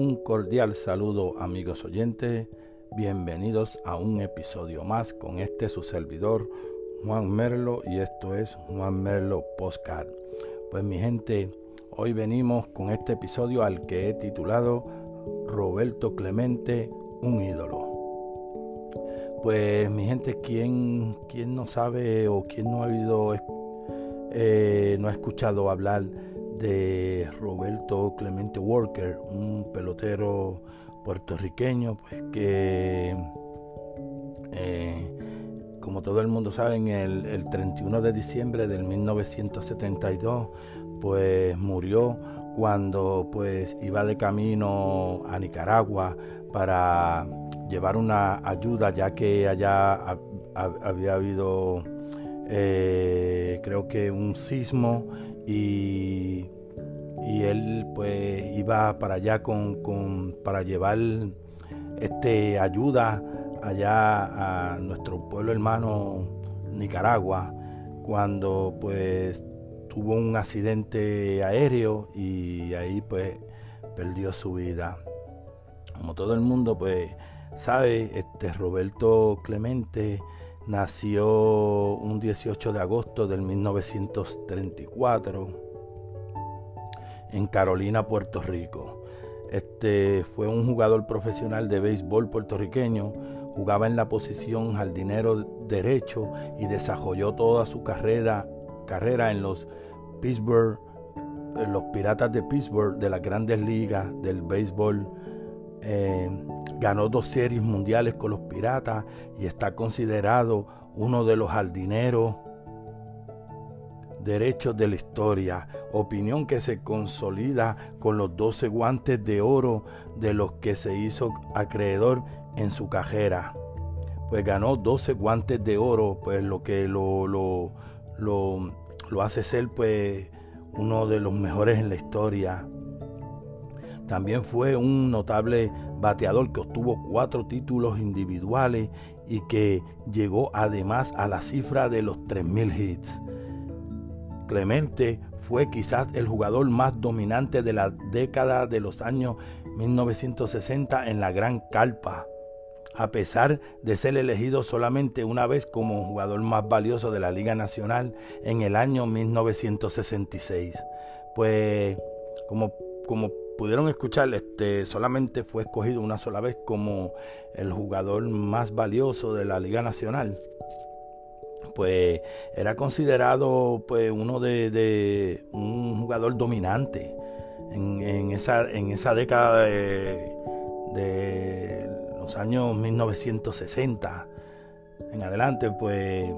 Un cordial saludo amigos oyentes, bienvenidos a un episodio más con este su servidor Juan Merlo y esto es Juan Merlo Postcard. Pues mi gente, hoy venimos con este episodio al que he titulado Roberto Clemente, un ídolo. Pues mi gente, ¿quién, quién no sabe o quién no ha oído, eh, no ha escuchado hablar de Roberto Clemente Walker, un pelotero puertorriqueño, pues que, eh, como todo el mundo sabe, el, el 31 de diciembre del 1972, pues murió cuando pues iba de camino a Nicaragua para llevar una ayuda ya que allá había habido eh, creo que un sismo y, y él pues iba para allá con, con, para llevar este ayuda allá a nuestro pueblo hermano Nicaragua cuando pues tuvo un accidente aéreo y ahí pues perdió su vida. Como todo el mundo pues sabe este Roberto Clemente Nació un 18 de agosto del 1934 en Carolina, Puerto Rico. Este fue un jugador profesional de béisbol puertorriqueño, jugaba en la posición jardinero derecho y desarrolló toda su carrera, en los Pittsburgh, los Piratas de Pittsburgh de las Grandes Ligas del béisbol. Eh, Ganó dos series mundiales con los Piratas y está considerado uno de los jardineros derechos de la historia, opinión que se consolida con los 12 guantes de oro de los que se hizo acreedor en su cajera. Pues ganó 12 guantes de oro, pues lo que lo, lo, lo, hace ser pues uno de los mejores en la historia. También fue un notable bateador que obtuvo cuatro títulos individuales y que llegó además a la cifra de los 3.000 hits. Clemente fue quizás el jugador más dominante de la década de los años 1960 en la Gran Calpa, a pesar de ser elegido solamente una vez como jugador más valioso de la Liga Nacional en el año 1966. Pues como, como pudieron escuchar, este, solamente fue escogido una sola vez como el jugador más valioso de la Liga Nacional. Pues era considerado pues uno de, un jugador dominante en, esa, en esa década de, de los años 1960 en adelante, pues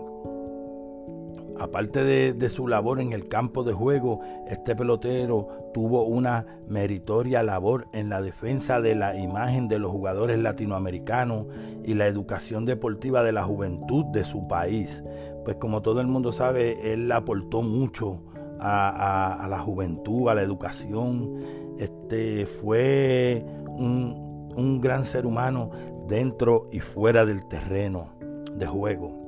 Aparte de, su labor en el campo de juego, este pelotero tuvo una meritoria labor en la defensa de la imagen de los jugadores latinoamericanos y la educación deportiva de la juventud de su país. Pues como todo el mundo sabe, él aportó mucho a, la juventud, a la educación. Este fue un, un gran ser humano dentro y fuera del terreno de juego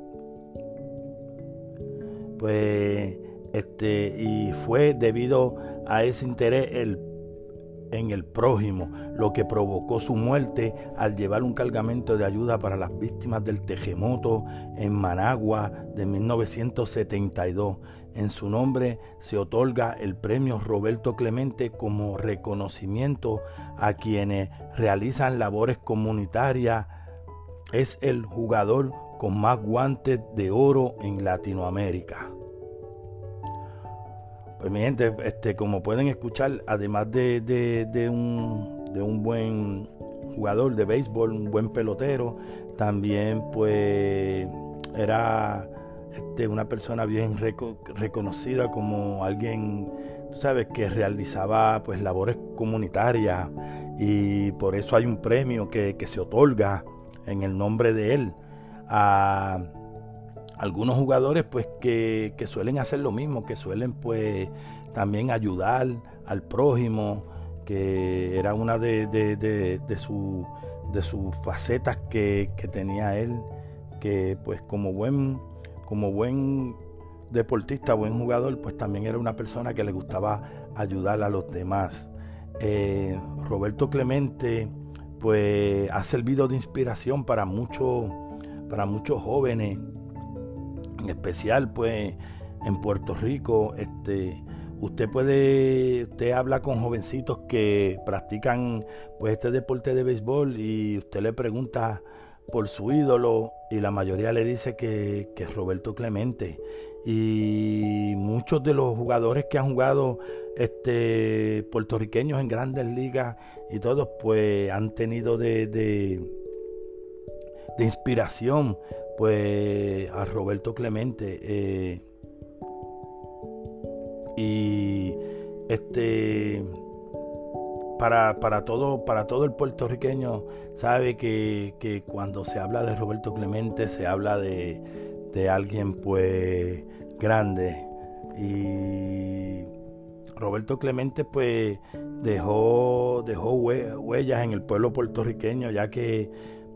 pues este y fue debido a ese interés en el prójimo, lo que provocó su muerte al llevar un cargamento de ayuda para las víctimas del terremoto en Managua de 1972. En su nombre se otorga el premio Roberto Clemente como reconocimiento a quienes realizan labores comunitarias. Es el jugador con más guantes de oro en Latinoamérica. Pues mi gente, este, como pueden escuchar, además de, de, un, de un buen jugador de béisbol, un buen pelotero, también pues era este, una persona bien reconocida como alguien, tú sabes, que realizaba pues labores comunitarias y por eso hay un premio que, que se otorga en el nombre de él a algunos jugadores pues que, suelen hacer lo mismo, que suelen pues también ayudar al prójimo, que era una de, de, de, de sus facetas que, tenía él, que pues como buen, como buen deportista, buen jugador, pues también era una persona que le gustaba ayudar a los demás. Eh, Roberto Clemente pues ha servido de inspiración para muchos para muchos jóvenes, en especial pues en Puerto Rico, este usted puede usted habla con jovencitos que practican pues este deporte de béisbol y usted le pregunta por su ídolo y la mayoría le dice que, es Roberto Clemente. Y muchos de los jugadores que han jugado este puertorriqueños en grandes ligas y todos pues han tenido de, inspiración pues a Roberto Clemente eh, y este para, para, todo, para todo el puertorriqueño sabe que, que cuando se habla de Roberto Clemente se habla de, de alguien pues grande. Y Roberto Clemente pues dejó dejó huellas en el pueblo puertorriqueño ya que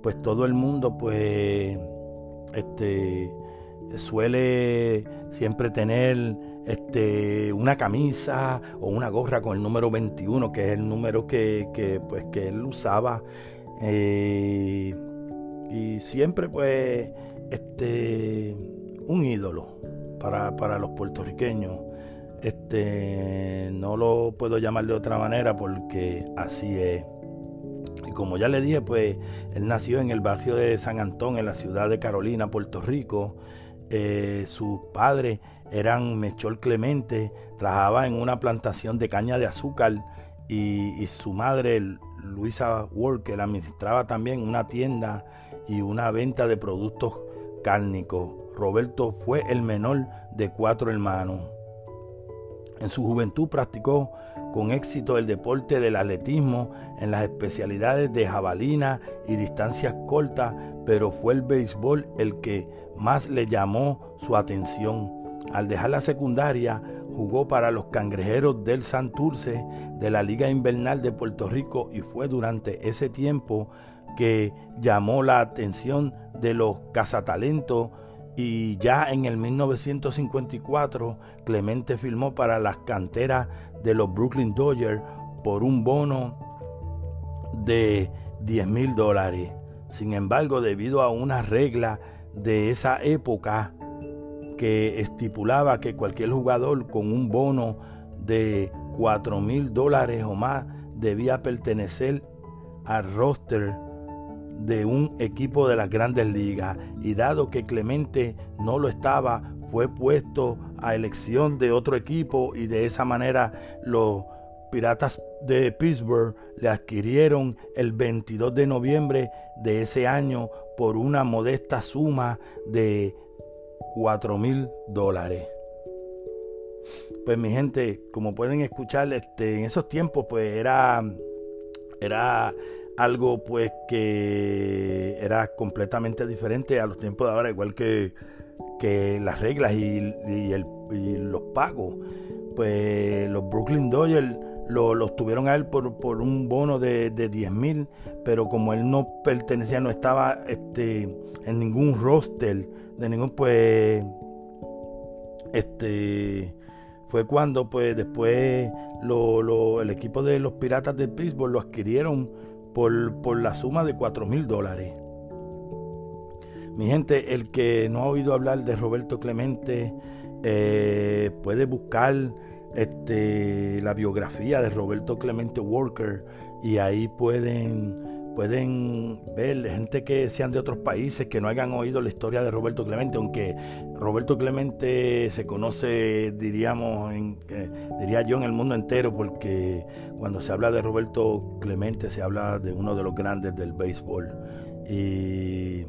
pues todo el mundo pues este suele siempre tener este una camisa o una gorra con el número 21 que es el número que, que pues que él usaba eh, y siempre pues este, un ídolo para, para los puertorriqueños. Este, no lo puedo llamar de otra manera porque así es. Como ya le dije, pues él nació en el barrio de San Antón, en la ciudad de Carolina, Puerto Rico. Eh, sus padres eran Mechol Clemente, trabajaba en una plantación de caña de azúcar y, y su madre, Luisa Walker, administraba también una tienda y una venta de productos cárnico. Roberto fue el menor de cuatro hermanos. En su juventud practicó con éxito el deporte del atletismo en las especialidades de jabalina y distancias cortas, pero fue el béisbol el que más le llamó su atención. Al dejar la secundaria, jugó para los cangrejeros del Santurce de la Liga Invernal de Puerto Rico y fue durante ese tiempo que llamó la atención de los cazatalentos y ya en el 1954 Clemente firmó para las canteras de los Brooklyn Dodgers por un bono de 10 mil dólares. Sin embargo, debido a una regla de esa época que estipulaba que cualquier jugador con un bono de 4 mil dólares o más debía pertenecer al roster de un equipo de las grandes ligas y dado que Clemente no lo estaba, fue puesto a elección de otro equipo y de esa manera los Piratas de Pittsburgh le adquirieron el 22 de noviembre de ese año por una modesta suma de 4 mil dólares. Pues mi gente, como pueden escuchar, este, en esos tiempos pues era, era algo pues que era completamente diferente a los tiempos de ahora, igual que, que las reglas y, el, los pagos. Pues los Brooklyn Dodgers lo, tuvieron a él por, por un bono de, de 10 mil, pero como él no pertenecía, no estaba este, en ningún roster, de ningún pues este fue cuando pues después lo, el equipo de los piratas de Pittsburgh lo adquirieron por, la suma de 4 mil dólares. Mi gente, el que no ha oído hablar de Roberto Clemente eh, puede buscar este, la biografía de Roberto Clemente Walker y ahí pueden pueden ver gente que sean de otros países que no hayan oído la historia de Roberto Clemente, aunque Roberto Clemente se conoce, diríamos, en, eh, diría yo, en el mundo entero, porque cuando se habla de Roberto Clemente se habla de uno de los grandes del béisbol. Y,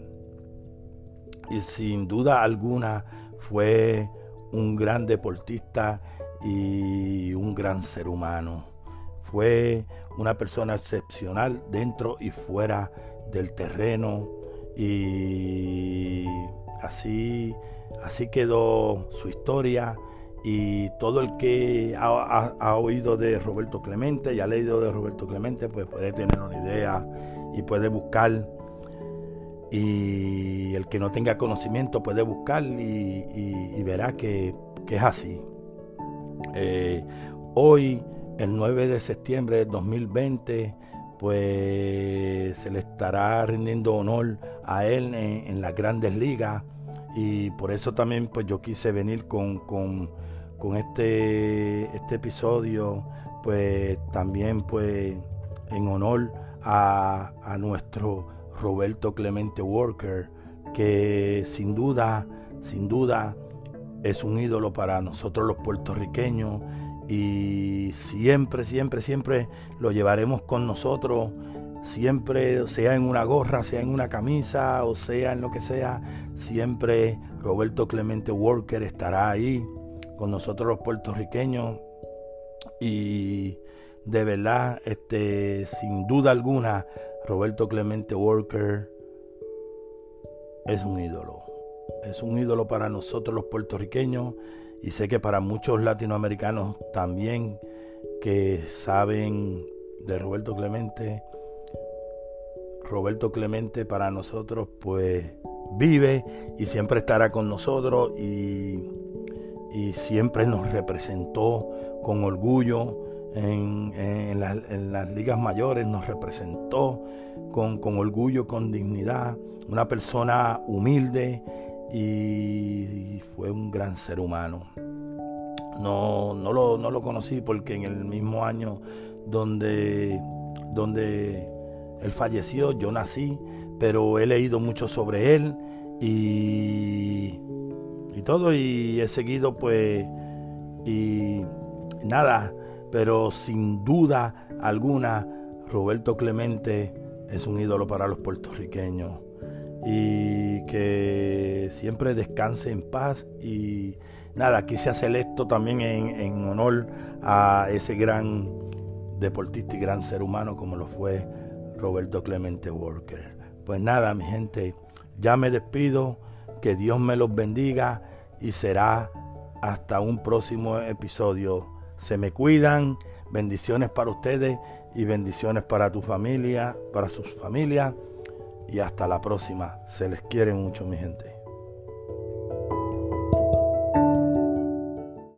y sin duda alguna fue un gran deportista y un gran ser humano. Fue una persona excepcional dentro y fuera del terreno. Y así, así quedó su historia. Y todo el que ha, oído de Roberto Clemente y ha leído de Roberto Clemente pues puede tener una idea y puede buscar. Y el que no tenga conocimiento puede buscar y, verá que, es así. Eh, hoy el 9 de septiembre de 2020 pues se le estará rindiendo honor a él en, las grandes ligas. Y por eso también pues yo quise venir con, con, con este, este episodio pues también pues en honor a, a nuestro Roberto Clemente Walker que sin duda, sin duda es un ídolo para nosotros los puertorriqueños y siempre, siempre, siempre lo llevaremos con nosotros, siempre, sea en una gorra, sea en una camisa o sea en lo que sea, siempre Roberto Clemente Walker estará ahí con nosotros los puertorriqueños. Y de verdad, este, sin duda alguna, Roberto Clemente Walker es un ídolo. Es un ídolo para nosotros los puertorriqueños y sé que para muchos latinoamericanos también que saben de Roberto Clemente, Roberto Clemente para nosotros pues vive y siempre estará con nosotros y, siempre nos representó con orgullo en, las ligas mayores, nos representó con, con orgullo, con dignidad, una persona humilde y fue un gran ser humano. No, no, lo, no lo conocí porque en el mismo año donde, donde él falleció, yo nací, pero he leído mucho sobre él y, y todo y he seguido pues y nada, pero sin duda alguna Roberto Clemente es un ídolo para los puertorriqueños y que siempre descanse en paz y nada, quise hacer esto también en, honor a ese gran deportista y gran ser humano como lo fue Roberto Clemente Walker. Pues nada, mi gente, ya me despido, que Dios me los bendiga y será hasta un próximo episodio. Se me cuidan, bendiciones para ustedes y bendiciones para tu familia, para sus familias y hasta la próxima. Se les quiere mucho, mi gente.